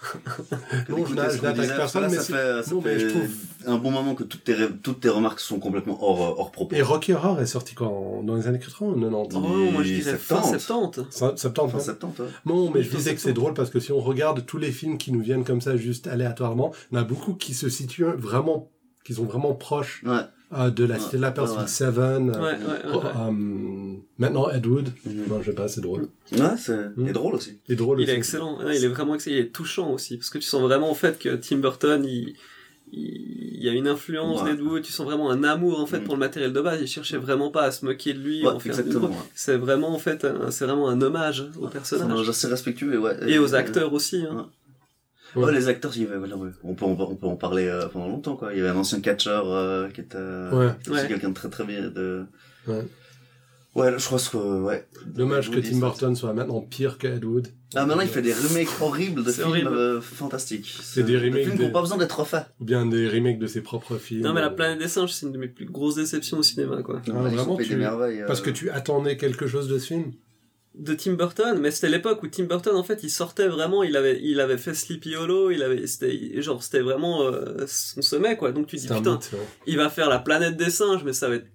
(laughs) que Non, je n'attaque personne, mais là, c'est- ça fait, ça non, mais je trouve- un bon moment que toutes tes, ré- toutes tes remarques sont complètement hors, euh, hors propos. Et Rocky Horror est sorti quand? Dans les années 80 ou 90 Oh, moi je dirais fin 70. 70. Ça- Septembre. Fin hein. 70, ouais. Non, mais je disais que c'est drôle parce que si on regarde tous les films qui nous viennent comme ça juste aléatoirement, il y en a beaucoup qui se situent vraiment, qui sont vraiment proches Ouais. euh, de la Cité de la Peur, c'est Seven. Ouais, euh, ouais, ouais. ouais. euh, maintenant Ed Wood. Non, je sais pas, c'est drôle. Ouais, c'est Mm. et drôle aussi. Il est drôle Il est aussi. excellent, Ouais, il est vraiment excellent, il est touchant aussi, parce que tu sens vraiment en fait que Tim Burton, il, y a une influence Ouais. d'Ed Wood, tu sens vraiment un amour en fait Mm. pour le matériel de base, il cherchait vraiment pas à se moquer de lui, Ouais, en ouais. c'est vraiment en fait, un- c'est vraiment un hommage au C'est un personnage. hommage assez respectueux et ouais. Et aux acteurs aussi, hein. Ouais, Ouais. les acteurs, il y avait- ouais. on, peut, on, peut, on peut en parler euh, pendant longtemps, quoi. Il y avait un ancien catcheur euh, qui était, Ouais. qui était aussi Ouais. quelqu'un de très très bien. De... Ouais. Ouais, je crois que, ouais. Dommage que Tim Burton soit maintenant pire que Ed Wood. Ah, maintenant il fait des remakes horribles de films horrible. euh, fantastiques. C'est des de remakes films qui n'ont pas besoin d'être refaits. Ou bien des remakes de ses propres films. Non mais La Euh, planète des singes, c'est une de mes plus grosses déceptions au cinéma, quoi. Ah, ont vraiment, tu- des merveilles. euh, Parce que tu attendais quelque chose de ce film? De Tim Burton, mais c'était l'époque où Tim Burton en fait il sortait vraiment, il avait il avait fait Sleepy Hollow, il avait c'était genre c'était vraiment euh, son sommet quoi. Donc tu te dis putain, mythe. il va faire la planète des singes, mais ça va être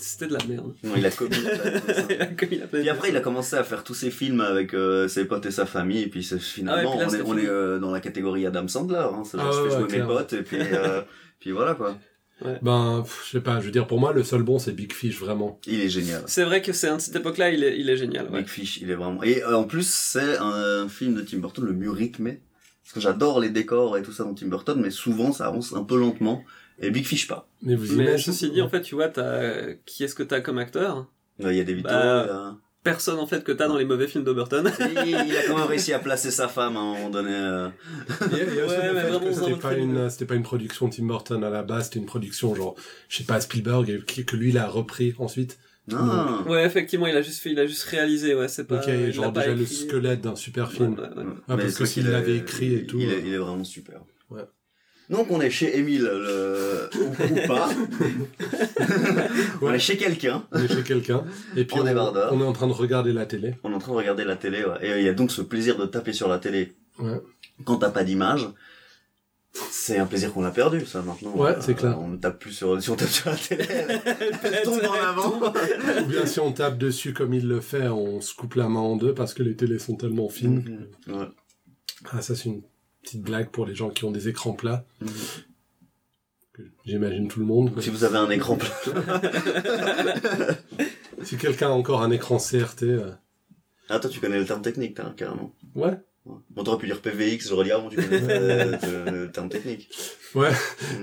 c'était de la merde. Non, il a commis. (laughs) Il a commis la planète Puis après, il a commencé à faire tous ses films avec euh, ses potes et sa famille, et puis finalement, Ah ouais, puis là, on est, on est euh, dans la catégorie Adam Sandler. Hein. Genre, Ah je fais ouais, jouer mes potes, et puis, euh, puis voilà quoi. Ben, pff, je sais pas, je veux dire, pour moi, le seul bon, c'est Big Fish, vraiment. Il est génial. C'est vrai que c'est à cette époque-là, il est, il est génial. Ouais. Big Fish, il est vraiment. Et euh, en plus, c'est un, film de Tim Burton le mieux rythmé. Parce que j'adore les décors et tout ça dans Tim Burton, mais souvent ça avance un peu lentement. Et Big Fish pas. Mais vous Mais ceci dit, en fait, tu vois, t'as qui est-ce que t'as comme acteur? Il y a des Vito. Bah, Personne en fait que t'as dans les mauvais films de Burton. il, il a quand même réussi à placer sa femme à un moment donné. euh. Ouais, c'était pas film. une, c'était pas une production Tim Burton à la base, c'était une production genre, je sais pas, Spielberg, que lui, il a repris ensuite. Ah. ouais, effectivement, il a juste fait, il a juste réalisé, ouais, c'est pas. Il l'a genre déjà le squelette d'un super film. ouais, ouais. Ah, parce que s'il l'avait écrit et tout, Il est, euh. il est vraiment super. Ouais. Donc on est chez Émile, le... ou, pas. (laughs) on Ouais. est chez quelqu'un. On est chez quelqu'un. Et puis on, est en train de regarder la télé. On est en train de regarder la télé, ouais. Et il y a donc ce plaisir de taper sur la télé Ouais. quand t'as pas d'image. C'est un plaisir qu'on a perdu, ça, maintenant. Ouais, Euh, c'est clair. On ne tape plus sur, si on tape sur la télé, (laughs) elle, elle tombe en avant. Ou bien si on tape dessus comme il le fait, on se coupe la main en deux parce que les télés sont tellement fines. Mhm. Ouais. Ah, ça c'est une petite blague pour les gens qui ont des écrans plats. Mhm. J'imagine tout le monde. Si vous avez un écran plat. (laughs) Si quelqu'un a encore un écran CRT, euh, Ah, toi, tu connais le terme technique, hein, carrément. ouais. Bon, t'aurais pu dire PVX, j'aurais dit, ah bon, tu connais euh, le, (laughs) le terme technique. ouais.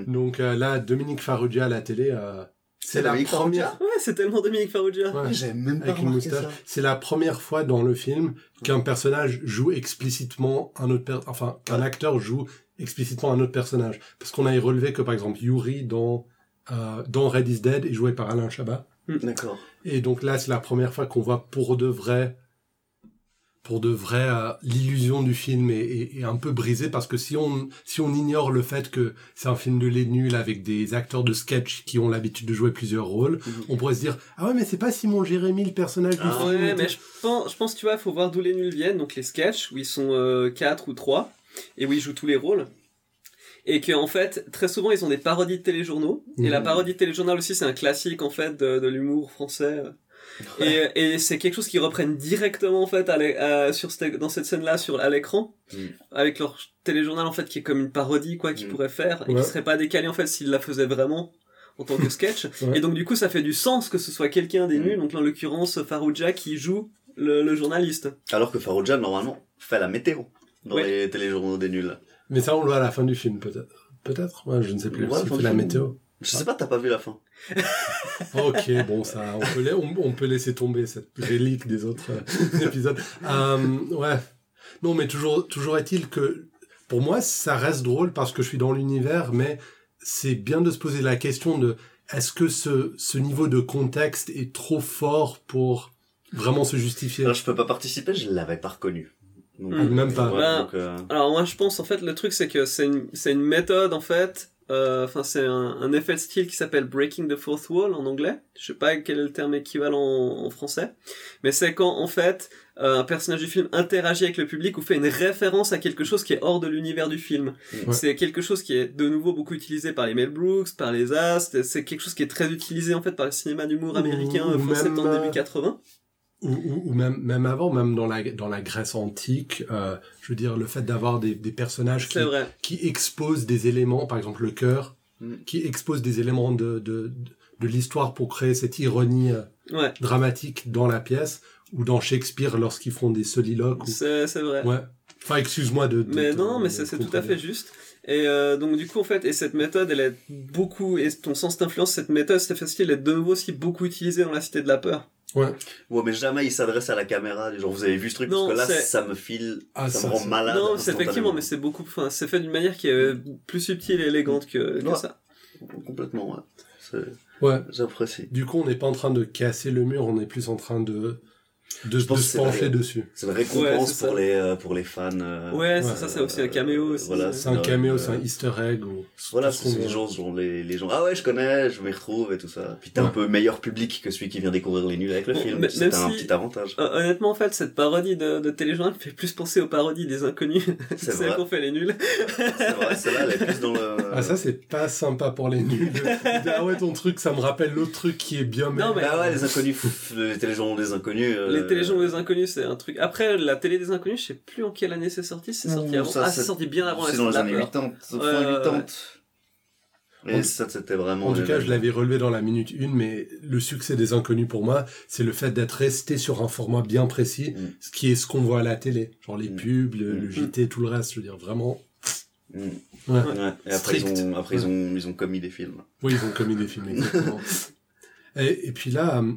Mhm. Donc euh, là, Dominique Farrugia à la télé, euh, c'est la Dominique première. Farrugia Ouais, c'est tellement Dominique Farrugia. Ouais. J'avais même pas Avec. C'est la première fois dans le film qu'un personnage joue explicitement un autre per- enfin qu'un acteur joue explicitement un autre personnage. Parce qu'on avait relevé que par exemple Yuri dans euh, dans Red is Dead est joué par Alain Chabat. D'accord. Et donc là c'est la première fois qu'on voit pour de vrai pour de vrai euh, l'illusion du film est, est- est un peu brisée parce que si on si on ignore le fait que c'est un film de les nuls avec des acteurs de sketch qui ont l'habitude de jouer plusieurs rôles, Mhm. on pourrait se dire ah ouais mais c'est pas Simon Jérémy le personnage du Ah film. Ouais, mais je pense, je pense, tu vois, faut voir d'où les nuls viennent, donc les sketchs, où ils sont euh, 4 ou 3, et où ils jouent tous les rôles. Et que en fait, très souvent, ils ont des parodies de téléjournaux. Et Mhm. la parodie de téléjournal aussi, c'est un classique, en fait, de, de l'humour français. Et, et c'est quelque chose qu'ils reprennent directement en fait à l'é- à- sur cette, dans cette scène-là sur à l'écran, Mm. avec leur téléjournal en fait qui est comme une parodie quoi qu'ils Mm. pourraient faire et Ouais. qui serait pas décalé en fait s'ils la faisaient vraiment en tant que sketch. (laughs) Ouais. Et donc du coup ça fait du sens que ce soit quelqu'un des Mm. nuls, donc en l'occurrence Farouja qui joue le, le journaliste. Alors que Farouja, normalement, fait la météo dans Ouais. les téléjournaux des nuls. Mais ça, on le voit à la fin du film, peut-être. Peut-être Ouais, je ne sais plus. Ouais, du la film. météo. Je sais pas, t'as pas vu la fin. (laughs) Ok, bon, ça, on peut, la- on, on peut laisser tomber cette relique des autres euh, épisodes. Euh, ouais. Non, mais toujours, toujours est-il que, pour moi, ça reste drôle parce que je suis dans l'univers, mais c'est bien de se poser la question de est-ce que ce, ce niveau de contexte est trop fort pour vraiment se justifier? Alors, je peux pas participer, je l'avais pas reconnu. Donc. Même pas. ouais, Bah, donc, euh, Alors moi je pense en fait le truc c'est que c'est une, c'est une méthode en fait, euh, enfin c'est un, un effet de style qui s'appelle breaking the fourth wall en anglais. Je sais pas quel est le terme équivalent en, en français, mais c'est quand en fait euh, un personnage du film interagit avec le public ou fait une référence à quelque chose qui est hors de l'univers du film. Ouais. C'est quelque chose qui est de nouveau beaucoup utilisé par les Mel Brooks, par les As. C'est quelque chose qui est très utilisé en fait par le cinéma d'humour Ou- américain euh, fin même, 70 euh, début 80. Ou, ou, ou même, même avant, même dans la, dans la Grèce antique, euh, je veux dire, le fait d'avoir des, des personnages qui, qui exposent des éléments, par exemple le cœur, Mm. qui expose des éléments de, de, de l'histoire pour créer cette ironie euh, Ouais, dramatique dans la pièce, ou dans Shakespeare lorsqu'ils font des soliloques. Ou... c'est vrai. Ouais. Enfin, excuse-moi de, de- Mais de- non, mais c'est c'est tout à fait juste. Et euh, donc du coup en fait, et cette méthode, elle est beaucoup, et ton sens d'influence, cette méthode, cette facile, elle est de nouveau aussi beaucoup utilisée dans la Cité de la peur. Ouais. Ouais, mais jamais il s'adresse à la caméra, genre vous avez vu ce truc, Non, parce que là ça me file, Ah, ça, ça, me rend malade. non, c'est effectivement, mais c'est beaucoup, enfin, c'est fait d'une manière qui est plus subtile et élégante que, que Ouais. ça. Complètement, ouais. Ouais. J'apprécie. Du coup, on n'est pas en train de casser le mur, on est plus en train de, de, de se pencher dessus. C'est une récompense Ouais, pour, les, euh, pour les fans. euh, Ouais, c'est ouais, ça, c'est aussi un caméo aussi. voilà, C'est un Euh, caméo, euh, c'est un easter egg. Ou Voilà, c'est qu'on les gens, genre, les, les gens, ah ouais, je connais, je m'y retrouve et tout ça. Puis t'es un peu meilleur public que celui qui vient découvrir les nuls avec le Bon, film. C'est un si- petit avantage. Euh, honnêtement, en fait, cette parodie de, de téléjournal me fait plus penser aux parodies des inconnus. (laughs) C'est Celles vrai. qu'on fait les nuls. C'est vrai, celle-là, elle est plus dans le... (laughs) Ah, ça, c'est pas sympa pour les nuls. ah ouais, ton truc, ça me rappelle l'autre truc qui est bien Non, mais- Bah ouais, les inconnus, les téléjournaux des inconnus. Euh, Les téléjournaux des inconnus, c'est un truc. Après, la télé des inconnus, je sais plus en quelle année c'est sorti. C'est sorti avant. ça, ah, c'est- sorti bien avant la C'est dans les Cité de années la Peur. 80, Ouais, fin ouais, 80. Et En- ça, c'était vraiment... En tout cas, je l'avais relevé dans la minute 1, mais le succès des inconnus pour moi, c'est le fait d'être resté sur un format bien précis, Mm. ce qui est ce qu'on voit à la télé. Genre les Mm. pubs, le, Mm. le JT, tout le reste, je veux dire, vraiment. Ouais. Ouais. Et après, ils Strict. ont, après ils, ont, ils ont commis des films. Oui, ils ont commis des films, exactement. (laughs) Et, et puis là, euh,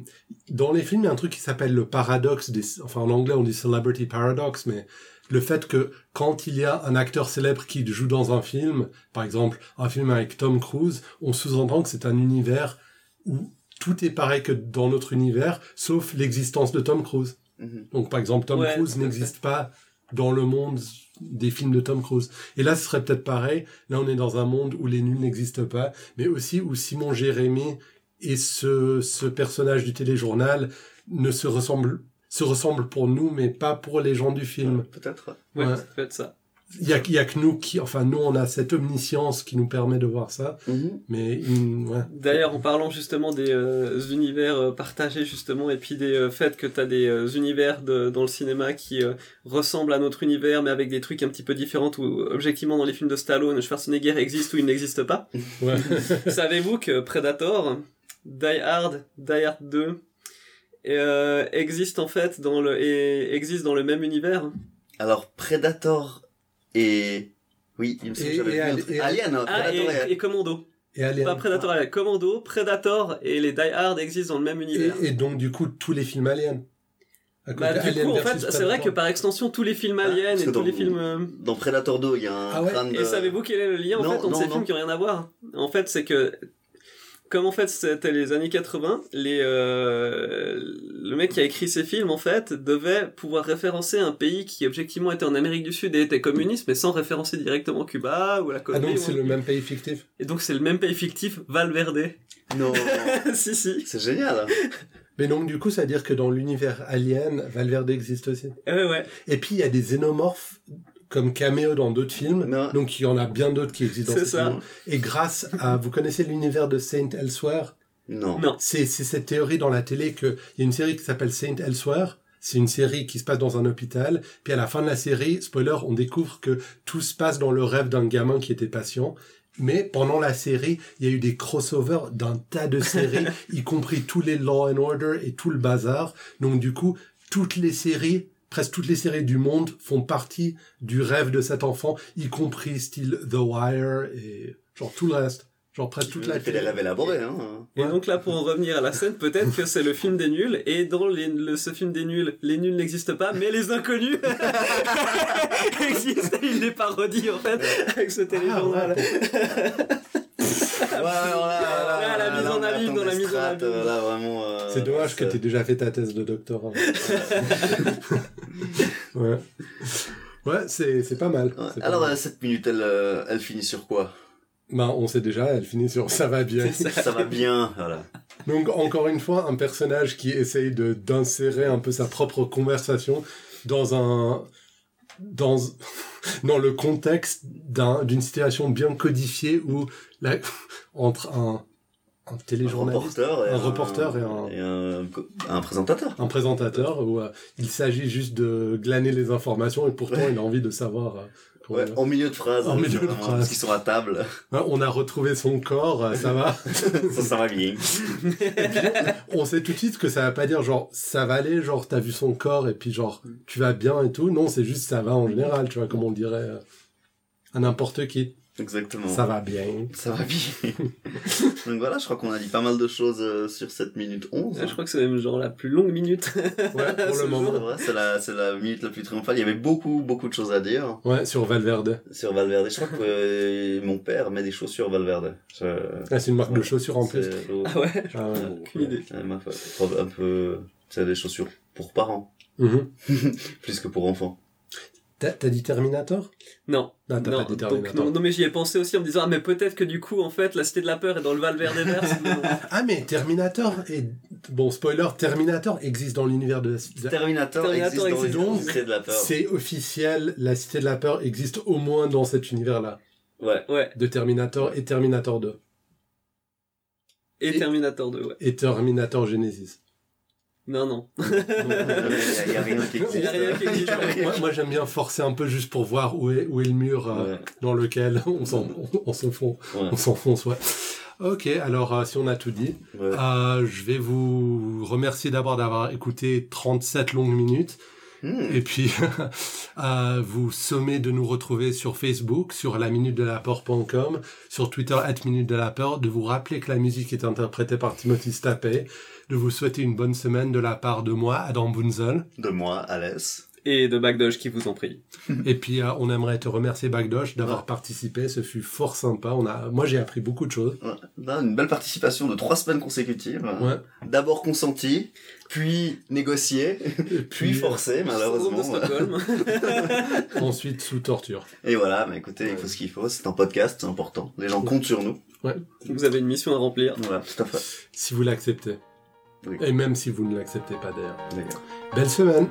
dans les films, il y a un truc qui s'appelle le paradoxe des, enfin en anglais on dit celebrity paradox, mais le fait que quand il y a un acteur célèbre qui joue dans un film, par exemple un film avec Tom Cruise, on sous-entend que c'est un univers où tout est pareil que dans notre univers, sauf l'existence de Tom Cruise. Mhm. Donc par exemple, Tom Ouais, Cruise n'existe pas dans le monde des films de Tom Cruise. Et là, ce serait peut-être pareil. Là, on est dans un monde où les nuls n'existent pas, mais aussi où Simon Jérémy et ce, ce personnage du téléjournal ne se ressemblent, se ressemblent pour nous, mais pas pour les gens du film. Peut-être. Ouais, Ouais. ça peut être ça. Il y a, y a que nous qui, enfin, nous, on a cette omniscience qui nous permet de voir ça, mais, hum, ouais. D'ailleurs, en parlant justement des euh, univers euh, partagés justement, et puis des euh, faits que t'as des euh, univers de, dans le cinéma qui euh, ressemblent à notre univers, mais avec des trucs un petit peu différents, où objectivement dans les films de Stallone, Schwarzenegger existe ou il n'existe pas. ouais. (laughs) Savez-vous que Predator, Die Hard, Die Hard 2 euh, existe en fait dans le et existe dans le même univers. Alors, Predator et... Oui, il me semble Et- que j'avais et vu un Ali- truc. et- Alien, Ah Predator et, et Commando. Et, Alien. Pas Predator, Alien, Commando, Predator et les Die Hard existent dans le même univers. et, et donc, du coup, tous les films aliens. À Bah, du Alien coup, en fait, c'est vrai que par extension, tous les films Ah, aliens parce et tous dans- les films. euh, Dans Predator 2, il y a un Ah ouais crâne de... Et savez-vous quel est le lien en Non, fait entre non, ces non. films qui n'ont rien à voir? En fait, c'est que comme en fait c'était les années 80, les euh, le mec qui a écrit ces films en fait devait pouvoir référencer un pays qui objectivement était en Amérique du Sud et était communiste, mais sans référencer directement Cuba ou la Ah, Colombie. donc ou- c'est le même pays fictif. Et donc c'est le même pays fictif, Valverde. Non, (laughs) si si. c'est génial. Mais donc, du coup, ça veut dire que dans l'univers alien, Valverde existe aussi. Ouais ouais. Et puis, il y a des xénomorphes comme caméo dans d'autres films. Donc, il y en a bien d'autres qui existent dans ces ça. films. Et grâce à, vous connaissez l'univers de Saint Elsewhere, Non. Non. C'est c'est cette théorie dans la télé que il y a une série qui s'appelle Saint Elsewhere. C'est une série qui se passe dans un hôpital. Puis à la fin de la série, spoiler, on découvre que tout se passe dans le rêve d'un gamin qui était patient. Mais pendant la série, il y a eu des crossovers d'un tas de séries, (laughs) y compris tous les Law and Order et tout le bazar. Donc du coup, toutes les séries, presque toutes les séries du monde font partie du rêve de cet enfant, y compris style The Wire et genre tout le reste. Genre presque toute la télé. rêves élaborés, hein. Et Ouais. donc là, pour en revenir à la scène, peut-être que c'est le film des nuls, et dans les- le, ce film des nuls, les nuls n'existent pas, mais les inconnus (laughs) existent, et il les parodie en fait, avec ce Ah, téléjournal. Ouais, (laughs) voilà, Dans la mise en euh, Là, vraiment. euh, C'est dommage que tu déjà fait ta thèse de doctorat. (laughs) ouais. Ouais, c'est, c'est pas mal. Ouais. C'est pas Alors, mal. euh, cette minute, elle, euh, elle finit sur quoi? Ben, on sait déjà, elle finit sur ça va bien. (laughs) Ça va bien, voilà. Donc, encore une fois, un personnage qui essaye de, d'insérer un peu sa propre conversation dans un, dans, (laughs) dans le contexte d'un, d'une situation bien codifiée où, la, entre un, un Un téléjournaliste, reporter et un un, reporter et un- et un, un présentateur. un présentateur, où euh, il s'agit juste de glaner les informations et pourtant Ouais. il a envie de savoir. euh, Ouais, en milieu de phrase. En hein, milieu de vraiment, phrase. Parce qu'ils sont à table. (laughs) Hein, on a retrouvé son corps, euh, ça va? (laughs) ça, ça va bien. on sait tout de suite que ça va pas dire genre ça va aller, genre t'as vu son corps et puis genre tu vas bien et tout. Non, c'est juste ça va en général, tu vois, comme on dirait euh, à n'importe qui. Exactement. Ça va bien. Ça va bien. (laughs) Donc voilà, je crois qu'on a dit pas mal de choses euh, sur cette minute 11. Je crois que c'est même genre la plus longue minute. Ouais, pour (laughs) le C'est moment. c'est la, c'est la minute la plus triomphale. Il y avait beaucoup, beaucoup de choses à dire Ouais, sur Valverde. sur Valverde. Je crois que euh, mon père met des chaussures Valverde. Je- Ah, c'est une marque de chaussures en plus. Ah ouais, Ah, ouais. aucune idée. Ouais, ma foi. un peu, c'est des chaussures pour parents, Mhm. (laughs) plus que pour enfants. T'as t'as dit Terminator? Non. Ah, t'as non, pas dit donc, Terminator. non, non, mais j'y ai pensé aussi en me disant, ah, mais peut-être que du coup, en fait, la Cité de la Peur est dans le Valverde Verse. (laughs) Ah, mais Terminator et bon spoiler, Terminator existe dans l'univers de. Terminator, Terminator existe dans existe. Donc, Cité de la peur. C'est officiel, la Cité de la Peur existe au moins dans cet univers-là Ouais. ouais. de Terminator et Terminator 2 Et, Et- Terminator 2, ouais. et Terminator Genesis. Non, non. Il y a rien qui existe. Il y a rien qui existe. moi, moi, j'aime bien forcer un peu juste pour voir où est, où est le mur euh, Ouais. dans lequel (laughs) on s'en- on- on s'enfonce. Ouais. On s'enfonce, ouais. Ok, alors euh, si on a tout dit, Ouais. euh, je vais vous remercier d'abord d'avoir écouté 37 longues minutes. Hmm. Et puis, (laughs) euh, vous sommez de nous retrouver sur Facebook, sur la minute de la peur.com, sur Twitter, at minute de la peur, de vous rappeler que la musique est interprétée par Timothy Stapé, de vous souhaiter une bonne semaine de la part de moi, Adam Bunzel. De moi, Alès. Et de Backdosh qui vous en prie. (laughs) Et puis, euh, on aimerait te remercier, Bagdosh, d'avoir Ouais. participé. Ce fut fort sympa. On a, moi, j'ai appris beaucoup de choses. Ouais. Une belle participation de trois semaines consécutives. Ouais. D'abord consenti, puis négocié, Et (laughs) puis forcé, Syndrome malheureusement. de Stockholm. (laughs) ensuite sous torture. Et voilà, mais écoutez, il faut ce qu'il faut. C'est un podcast, c'est important. Les gens comptent sur nous. vous avez une mission à remplir. Voilà, tout à fait. Si vous l'acceptez. Oui. Et même si vous ne l'acceptez pas d'ailleurs. D'ailleurs. Belle semaine